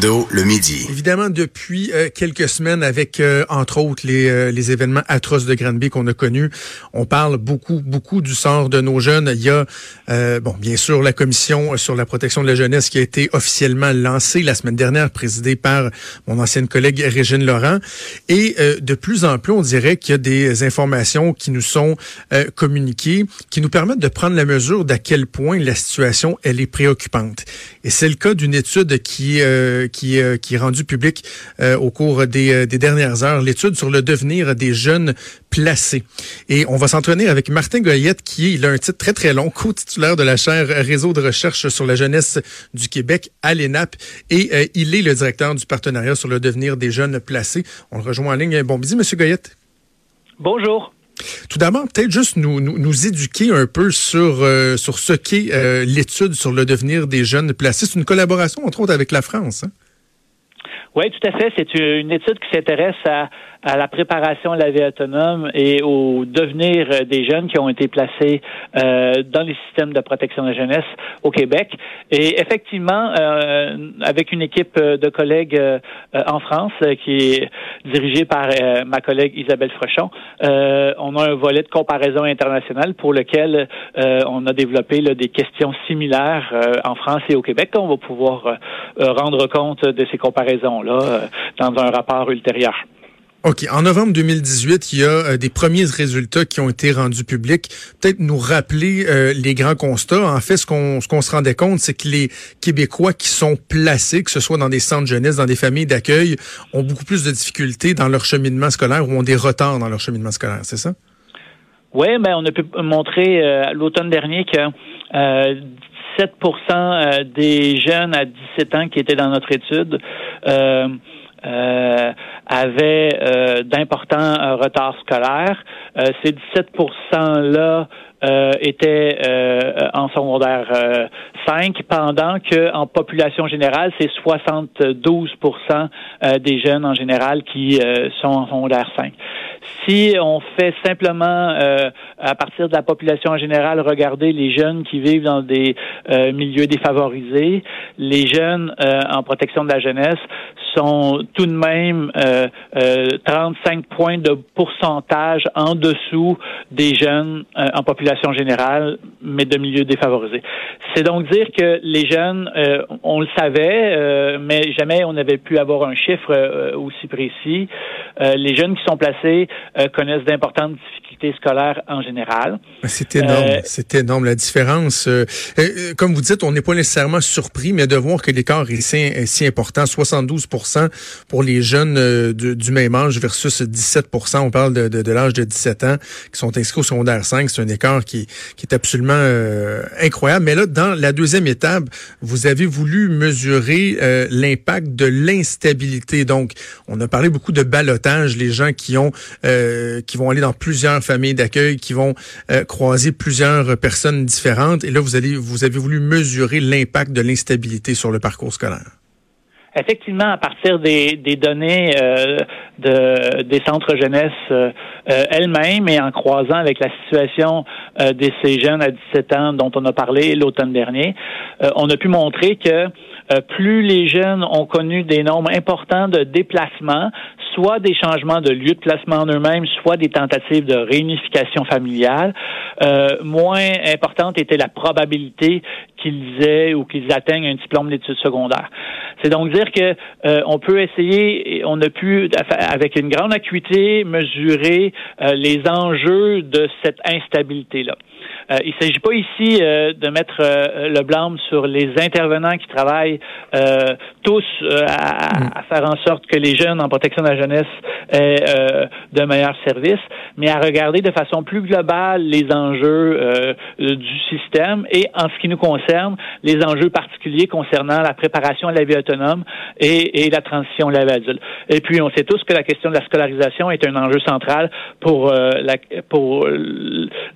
Le midi. Évidemment, depuis euh, quelques semaines, avec euh, entre autres les, euh, les événements atroces de Granby qu'on a connus, on parle beaucoup, beaucoup du sort de nos jeunes. Il y a, bon, bien sûr, la commission sur la protection de la jeunesse qui a été officiellement lancée la semaine dernière, présidée par mon ancienne collègue Régine Laurent. Et de plus en plus, on dirait qu'il y a des informations qui nous sont communiquées, qui nous permettent de prendre la mesure d'à quel point la situation elle est préoccupante. Et c'est le cas d'une étude qui qui, euh, qui est rendu public euh, au cours des, euh, des dernières heures, l'étude sur le devenir des jeunes placés. Et on va s'entraîner avec Martin Goyette, qui est, il a un titre très, très long, co-titulaire de la chaire Réseau de recherche sur la jeunesse du Québec à l'ENAP. Et il est le directeur du partenariat sur le devenir des jeunes placés. On le rejoint en ligne. Bon midi, Monsieur Goyette. Bonjour. Tout d'abord, peut-être juste nous, nous, éduquer un peu sur, euh, sur ce qu'est euh, l'étude sur le devenir des jeunes placés. C'est une collaboration, entre autres, avec la France. Hein? Oui, tout à fait. C'est une étude qui s'intéresse à, à la préparation à la vie autonome et au devenir des jeunes qui ont été placés euh, dans les systèmes de protection de la jeunesse au Québec. Et effectivement, euh, avec une équipe de collègues euh, en France qui est dirigée par ma collègue Isabelle Frechon, on a un volet de comparaison internationale pour lequel on a développé des questions similaires en France et au Québec. On va pouvoir rendre compte de ces comparaisons-là dans un rapport ultérieur. OK. En novembre 2018, il y a euh, des premiers résultats qui ont été rendus publics. Peut-être nous rappeler euh, les grands constats. En fait, ce qu'on ce qu'on se rendait compte, c'est que les Québécois qui sont placés, que ce soit dans des centres jeunesse, dans des familles d'accueil, ont beaucoup plus de difficultés dans leur cheminement scolaire ou ont des retards dans leur cheminement scolaire. C'est ça? Oui, mais on a pu montrer euh, l'automne dernier que 17 des jeunes à 17 ans qui étaient dans notre étude euh, avaient euh, d'importants euh, retards scolaires. Euh, ces 17% là euh, étaient en secondaire 5, pendant que en population générale, c'est 72% des jeunes en général qui sont en secondaire 5. Si on fait simplement, à partir de la population en général, regarder les jeunes qui vivent dans des milieux défavorisés, les jeunes en protection de la jeunesse sont tout de même euh, 35 euh, points de pourcentage en dessous des jeunes euh, en population générale, mais de milieux défavorisés. C'est donc dire que les jeunes, euh, on le savait, mais jamais on n'avait pu avoir un chiffre aussi précis. les jeunes qui sont placés connaissent d'importantes difficultés scolaires en général. C'est énorme, c'est énorme la différence. comme vous dites, on n'est pas nécessairement surpris, mais de voir que l'écart est si, est si important, 72 pour les jeunes euh, du même âge versus 17 On parle de, l'âge de 17 ans qui sont inscrits au secondaire 5. C'est un écart qui, qui est absolument euh, incroyable. Mais là, dans la deuxième étape, vous avez voulu mesurer euh, l'impact de l'instabilité. Donc, on a parlé beaucoup de balotage, les gens qui ont qui vont aller dans plusieurs familles d'accueil, qui vont croiser plusieurs personnes différentes. Et là, vous allez vous avez voulu mesurer l'impact de l'instabilité sur le parcours scolaire effectivement, à partir des, des données euh, de, des centres jeunesse euh, euh, elles-mêmes et en croisant avec la situation de ces jeunes à 17 ans dont on a parlé l'automne dernier, on a pu montrer que plus les jeunes ont connu des nombres importants de déplacements, soit des changements de lieu de placement en eux-mêmes, soit des tentatives de réunification familiale, moins importante était la probabilité qu'ils aient ou qu'ils atteignent un diplôme d'études secondaires. C'est donc dire que euh, on peut essayer, on a pu avec une grande acuité mesurer euh, les enjeux de cette instabilité là. Il ne s'agit pas ici de mettre le blâme sur les intervenants qui travaillent tous à, à, faire en sorte que les jeunes en protection de la jeunesse aient de meilleurs services, mais à regarder de façon plus globale les enjeux du système et en ce qui nous concerne, les enjeux particuliers concernant la préparation à la vie autonome et, et la transition à la vie adulte. Et puis, on sait tous que la question de la scolarisation est un enjeu central pour euh, la pour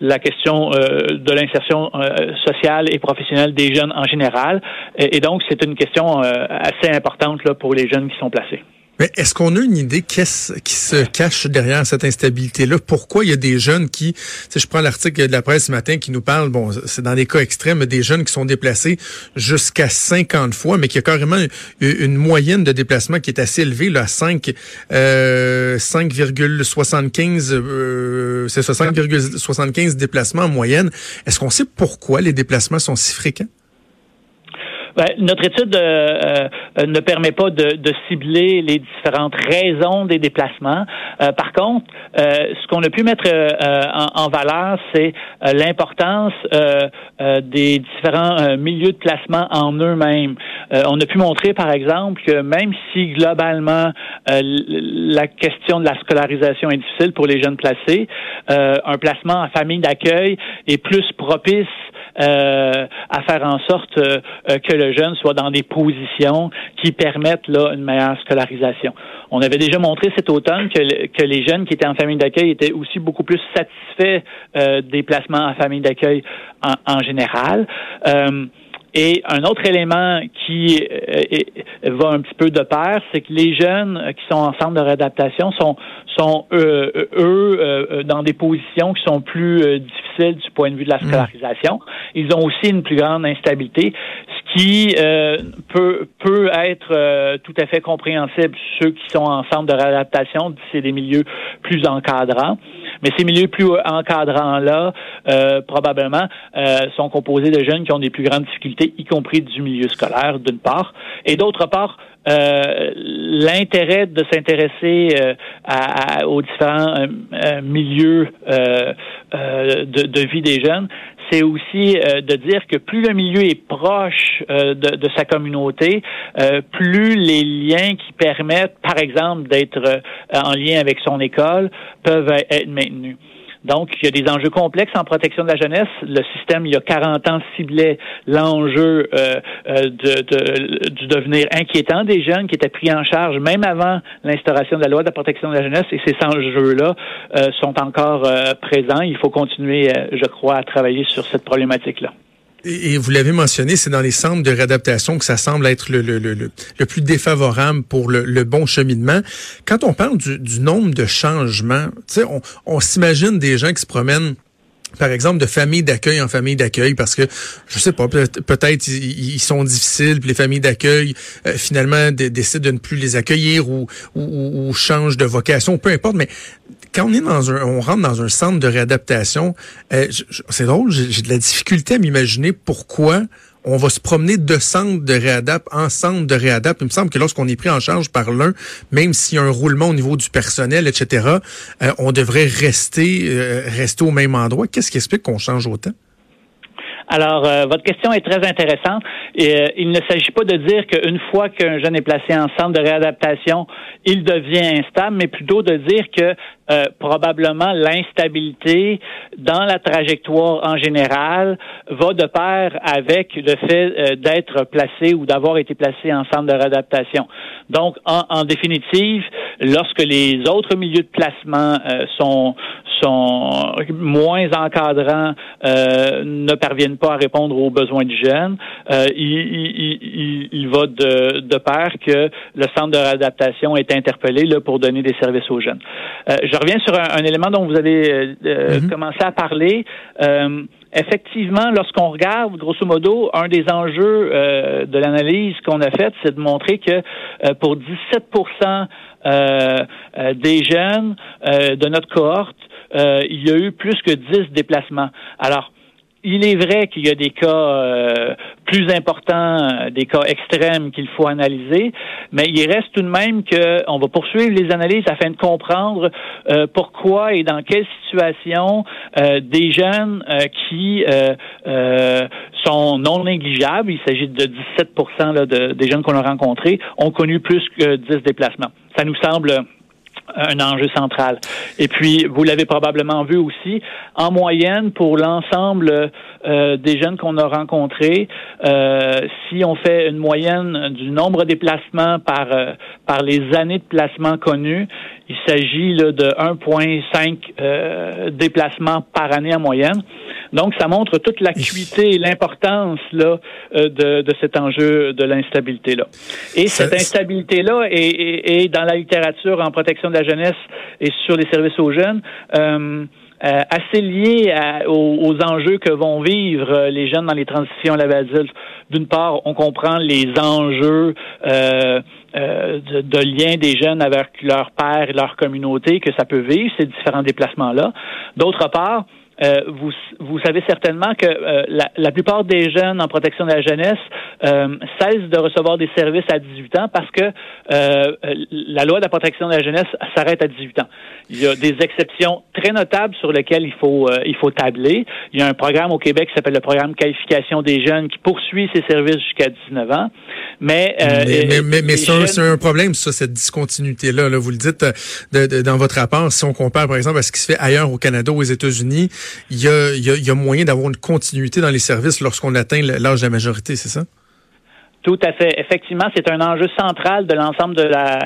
la question euh, de l'insertion euh, sociale et professionnelle des jeunes en général. Et, donc, c'est une question assez importante là, pour les jeunes qui sont placés. Mais est-ce qu'on a une idée qu'est-ce qui se cache derrière cette instabilité-là? Pourquoi il y a des jeunes qui, si je prends l'article de la presse ce matin qui nous parle, bon, c'est dans des cas extrêmes, des jeunes qui sont déplacés jusqu'à 50 fois, mais qui a carrément une moyenne de déplacement qui est assez élevée, là, à 5, euh, 5,75, euh, c'est ça, 5,75 déplacements en moyenne. Est-ce qu'on sait pourquoi les déplacements sont si fréquents? Ben, notre étude euh, euh, ne permet pas de, de, cibler les différentes raisons des déplacements. Euh, par contre, ce qu'on a pu mettre en, en, valeur, c'est l'importance des différents milieux de placement en eux-mêmes. on a pu montrer, par exemple, que même si globalement la question de la scolarisation est difficile pour les jeunes placés, un placement en famille d'accueil est plus propice euh, à faire en sorte euh, que le jeune soit dans des positions qui permettent là une meilleure scolarisation. On avait déjà montré cet automne que, les jeunes qui étaient en famille d'accueil étaient aussi beaucoup plus satisfaits euh, des placements en famille d'accueil en, général. Et un autre élément qui va un petit peu de pair, c'est que les jeunes qui sont en centre de réadaptation sont, sont eux, eux dans des positions qui sont plus difficiles du point de vue de la mmh. scolarisation. Ils ont aussi une plus grande instabilité, ce qui euh, peut, peut être euh, tout à fait compréhensible ceux qui sont en centre de réadaptation, c'est des milieux plus encadrants. Mais ces milieux plus encadrants-là, euh, probablement, sont composés de jeunes qui ont des plus grandes difficultés, y compris du milieu scolaire, d'une part, et d'autre part, euh, l'intérêt de s'intéresser euh, à, aux différents euh, milieux de, de, vie des jeunes, c'est aussi de dire que plus le milieu est proche de, de, sa communauté, plus les liens qui permettent, par exemple, d'être en lien avec son école peuvent être maintenus. Donc, il y a des enjeux complexes en protection de la jeunesse. Le système, il y a 40 ans, ciblait l'enjeu euh, euh, de, du devenir inquiétant des jeunes qui étaient pris en charge même avant l'instauration de la loi de la protection de la jeunesse. Et ces enjeux-là euh, sont encore présents. Il faut continuer, je crois, à travailler sur cette problématique-là. Et, vous l'avez mentionné, c'est dans les centres de réadaptation que ça semble être le, le, le, le plus défavorable pour le, bon cheminement. Quand on parle du, nombre de changements, on, on s'imagine des gens qui se promènent par exemple, de famille d'accueil en famille d'accueil, parce que, je sais pas, peut-être ils sont difficiles, puis les familles d'accueil, euh, finalement, décident de ne plus les accueillir ou, ou, ou, changent de vocation, peu importe, mais quand on est dans un, on rentre dans un centre de réadaptation, euh, c'est drôle, j'ai de la difficulté à m'imaginer pourquoi on va se promener de centre de réadap en centre de réadap. Il me semble que lorsqu'on est pris en charge par l'un, même s'il y a un roulement au niveau du personnel, etc., euh, on devrait rester, euh, rester au même endroit. Qu'est-ce qui explique qu'on change autant? Alors, euh, votre question est très intéressante. Et, il ne s'agit pas de dire qu'une fois qu'un jeune est placé en centre de réadaptation, il devient instable, mais plutôt de dire que euh, probablement l'instabilité dans la trajectoire en général va de pair avec le fait euh, d'être placé ou d'avoir été placé en centre de réadaptation. Donc, en, en définitive, lorsque les autres milieux de placement euh, sont sont moins encadrants, ne parviennent pas à répondre aux besoins du jeune, il, il, il, va de, de pair que le centre de réadaptation est interpellé là, pour donner des services aux jeunes je reviens sur un, élément dont vous avez euh, euh, mhm. commencé à parler. Euh, effectivement, lorsqu'on regarde, grosso modo, un des enjeux de l'analyse qu'on a faite, c'est de montrer que pour 17% des jeunes de notre cohorte, il y a eu plus que 10 déplacements. Alors, il est vrai qu'il y a des cas euh, plus importants, des cas extrêmes qu'il faut analyser, mais il reste tout de même qu'on va poursuivre les analyses afin de comprendre euh, pourquoi et dans quelle situation euh, des jeunes qui sont non négligeables, il s'agit de 17 là, de, des jeunes qu'on a rencontrés, ont connu plus que 10 déplacements. Ça nous semble un enjeu central. Et puis, vous l'avez probablement vu aussi, en moyenne, pour l'ensemble euh, des jeunes qu'on a rencontrés, euh, si on fait une moyenne du nombre de déplacements par, euh, par les années de placement connues, il s'agit de 1,5 déplacements par année en moyenne. Donc, ça montre toute l'acuité et l'importance là euh, de, de, cet enjeu de l'instabilité là. Et cette instabilité là est, est, dans la littérature en protection de la jeunesse et sur les services aux jeunes. Euh, euh, assez lié aux, enjeux que vont vivre les jeunes dans les transitions à la vie D'une part, on comprend les enjeux euh, de, de, lien des jeunes avec leur père et leur communauté que ça peut vivre, ces différents déplacements-là. D'autre part, euh, vous, vous savez certainement que euh, la, la, plupart des jeunes en protection de la jeunesse euh, cessent de recevoir des services à 18 ans parce que euh, la loi de la protection de la jeunesse s'arrête à 18 ans. Il y a des exceptions très notables sur lesquelles il faut il faut tabler. Il y a un programme au Québec qui s'appelle le programme qualification des jeunes qui poursuit ces services jusqu'à 19 ans. Mais mais, mais, mais, c'est un, problème ça cette discontinuité là. Vous le dites de, dans votre rapport. Si on compare par exemple à ce qui se fait ailleurs au Canada, aux États-Unis il y a, moyen d'avoir une continuité dans les services lorsqu'on atteint l'âge de la majorité, c'est ça? Tout à fait. Effectivement, c'est un enjeu central de l'ensemble de la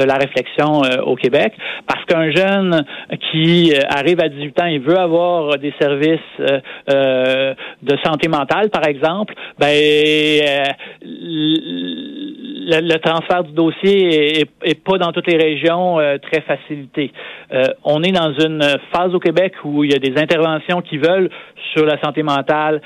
de la réflexion euh, au Québec, parce qu'un jeune qui euh, arrive à 18 ans, il veut avoir des services euh, de santé mentale, par exemple, ben le, transfert du dossier est, pas dans toutes les régions très facilité. on est dans une phase au Québec où il y a des interventions qui veulent sur la santé mentale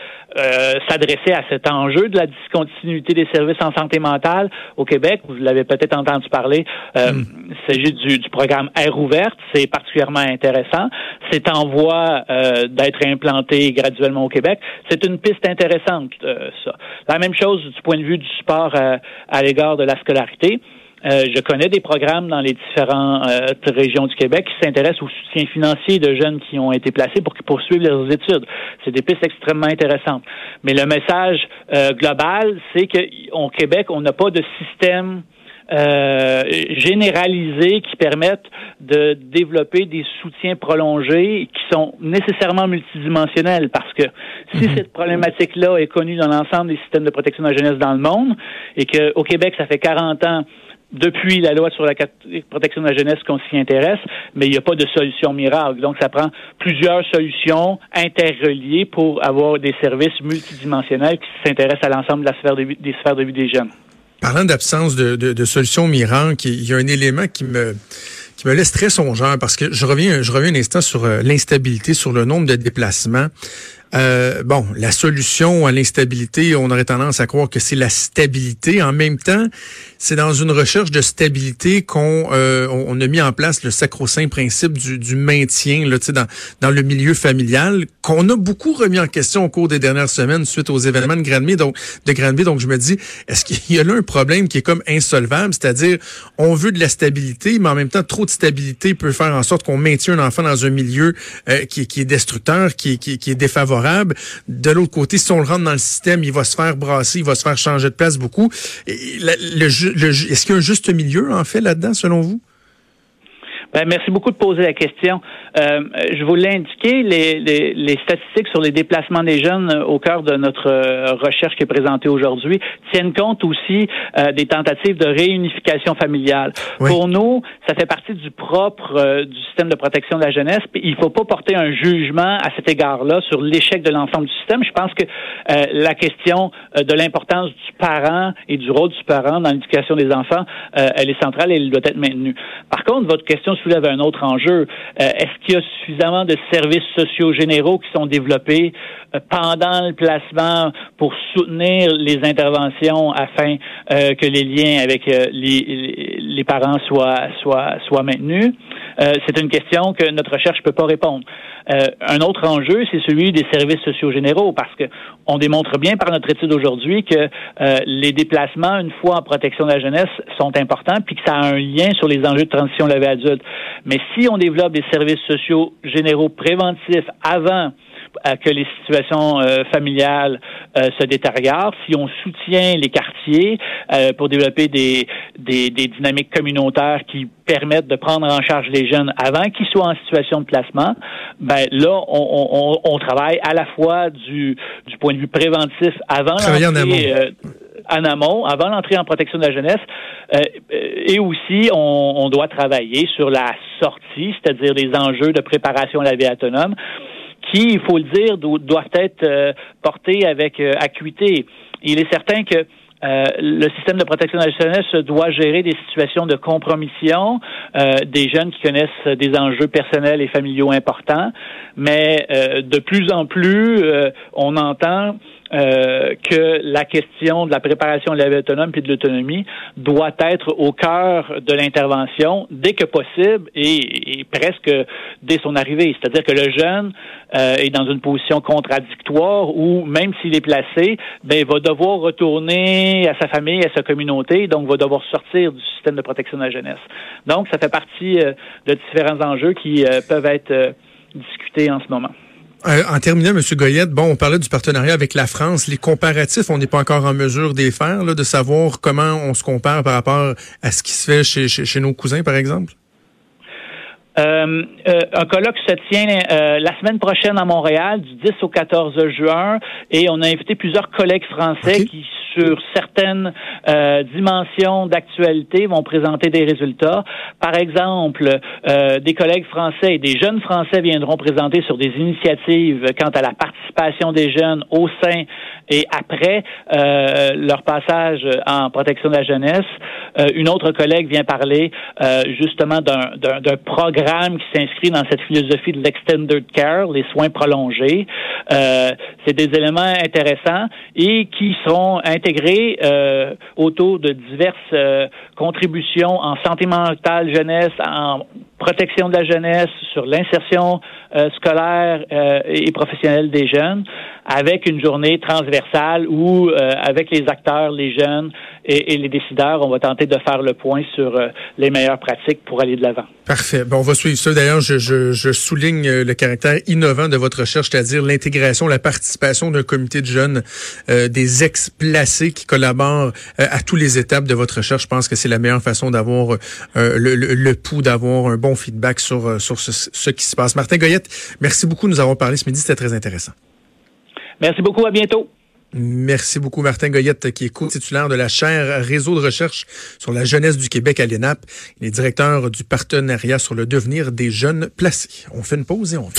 s'adresser à cet enjeu de la discontinuité des services en santé mentale au Québec. Vous l'avez peut-être entendu parler. Euh, hmm. Il s'agit du, du, programme Air ouverte. C'est particulièrement intéressant. C'est en voie euh, d'être implanté graduellement au Québec. C'est une piste intéressante, euh, ça. La même chose du point de vue du sport à l'égard de la scolarité. Euh, je connais des programmes dans les différentes euh, régions du Québec qui s'intéressent au soutien financier de jeunes qui ont été placés pour qu'ils poursuivent leurs études. C'est des pistes extrêmement intéressantes. Mais le message euh, global, c'est qu'au Québec, on n'a pas de système euh, généralisés qui permettent de développer des soutiens prolongés qui sont nécessairement multidimensionnels parce que si mhm. cette problématique-là est connue dans l'ensemble des systèmes de protection de la jeunesse dans le monde et qu'au Québec, ça fait 40 ans depuis la loi sur la protection de la jeunesse qu'on s'y intéresse, mais il n'y a pas de solution miracle. Donc, ça prend plusieurs solutions interreliées pour avoir des services multidimensionnels qui s'intéressent à l'ensemble de la sphère des sphères de vie des jeunes. Parlant d'absence de, de, de solution il y a un élément qui me qui me laisse très songeur parce que je reviens je reviens un instant sur euh, l'instabilité, sur le nombre de déplacements. Euh, bon, la solution à l'instabilité, on aurait tendance à croire que c'est la stabilité. En même temps, c'est dans une recherche de stabilité qu'on euh, on a mis en place le sacro-saint principe du, du maintien là, dans, dans le milieu familial, qu'on a beaucoup remis en question au cours des dernières semaines suite aux événements de Granby. Donc, de Granby, donc je me dis, est-ce qu'il y a là un problème qui est comme insolvable, c'est-à-dire on veut de la stabilité, mais en même temps, trop de stabilité peut faire en sorte qu'on maintient un enfant dans un milieu euh, qui, qui, est destructeur, qui, qui, qui est défavorable de l'autre côté, si on le rentre dans le système, il va se faire brasser, il va se faire changer de place beaucoup. Est-ce qu'il y a un juste milieu, en fait, là-dedans, selon vous? Ben, merci beaucoup de poser la question. Euh, je vous l'ai indiqué, les, les, les, statistiques sur les déplacements des jeunes euh, au cœur de notre euh, recherche qui est présentée aujourd'hui tiennent compte aussi euh, des tentatives de réunification familiale. Pour nous, ça fait partie du propre du système de protection de la jeunesse. Il ne faut pas porter un jugement à cet égard-là sur l'échec de l'ensemble du système. Je pense que la question de l'importance du parent et du rôle du parent dans l'éducation des enfants, elle est centrale et elle doit être maintenue. Par contre, votre question soulève un autre enjeu. Euh, est-ce qu'il y a suffisamment de services sociaux généraux qui sont développés euh, pendant le placement pour soutenir les interventions afin euh, que les liens avec les, parents soient maintenus? C'est une question que notre recherche ne peut pas répondre. un autre enjeu, c'est celui des services sociaux généraux, parce que on démontre bien par notre étude aujourd'hui que les déplacements, une fois en protection de la jeunesse, sont importants, puis que ça a un lien sur les enjeux de transition de la adulte. Mais si on développe des services sociaux généraux préventifs avant à que les situations euh, familiales euh, se détériorent, si on soutient les quartiers euh, pour développer des, des, des, dynamiques communautaires qui permettent de prendre en charge les jeunes avant qu'ils soient en situation de placement, ben là, on, on, on travaille à la fois du, du point de vue préventif avant l'entrée en amont, avant l'entrée en protection de la jeunesse, euh, et aussi on, on, doit travailler sur la sortie, c'est-à-dire les enjeux de préparation à la vie autonome il faut le dire, doivent être euh, avec euh, acuité. Il est certain que euh, le système de protection de la jeunesse doit gérer des situations de compromission, des jeunes qui connaissent des enjeux personnels et familiaux importants, mais de plus en plus, on entend euh, que la question de la préparation de la vie autonome puis de l'autonomie doit être au cœur de l'intervention dès que possible et, presque dès son arrivée. C'est-à-dire que le jeune euh, est dans une position contradictoire où même s'il est placé, ben va devoir retourner à sa famille, à sa communauté, donc va devoir sortir du système de protection de la jeunesse. Donc ça fait partie euh, de différents enjeux qui peuvent être discutés en ce moment. Euh, en terminant, M. Goyette, bon, on parlait du partenariat avec la France. Les comparatifs, on n'est pas encore en mesure d'y faire, là, de savoir comment on se compare par rapport à ce qui se fait chez, chez, nos cousins, par exemple? Euh, euh, un colloque se tient la semaine prochaine à Montréal, du 10 au 14 juin, et on a invité plusieurs collègues français qui sur certaines euh, dimensions d'actualité vont présenter des résultats. Par exemple, euh, des collègues français et des jeunes français viendront présenter sur des initiatives quant à la participation des jeunes au sein et après euh, leur passage en protection de la jeunesse. une autre collègue vient parler justement d'un programme qui s'inscrit dans cette philosophie de l'extended care, les soins prolongés. C'est des éléments intéressants et qui seront intégrés euh, autour de diverses euh, contributions en santé mentale jeunesse, en protection de la jeunesse, sur l'insertion euh, scolaire euh, et professionnelle des jeunes, avec une journée transversale où, euh, avec les acteurs, les jeunes et, les décideurs, on va tenter de faire le point sur les meilleures pratiques pour aller de l'avant. Parfait. Bon, on va suivre ça. D'ailleurs, je, je, je, souligne le caractère innovant de votre recherche, c'est-à-dire l'intégration, la participation d'un comité de jeunes, des ex-placés qui collaborent à tous les étapes de votre recherche. Je pense que c'est la meilleure façon d'avoir le, le, le pouls, d'avoir un bon feedback sur, sur ce, ce qui se passe. Martin Goyette, merci beaucoup. Nous avons parlé ce midi. C'était très intéressant. Merci beaucoup. À bientôt. Merci beaucoup, Martin Goyette, qui est co-titulaire de la chaire Réseau de recherche sur la jeunesse du Québec à l'ENAP. Il est directeur du partenariat sur le devenir des jeunes placés. On fait une pause et on.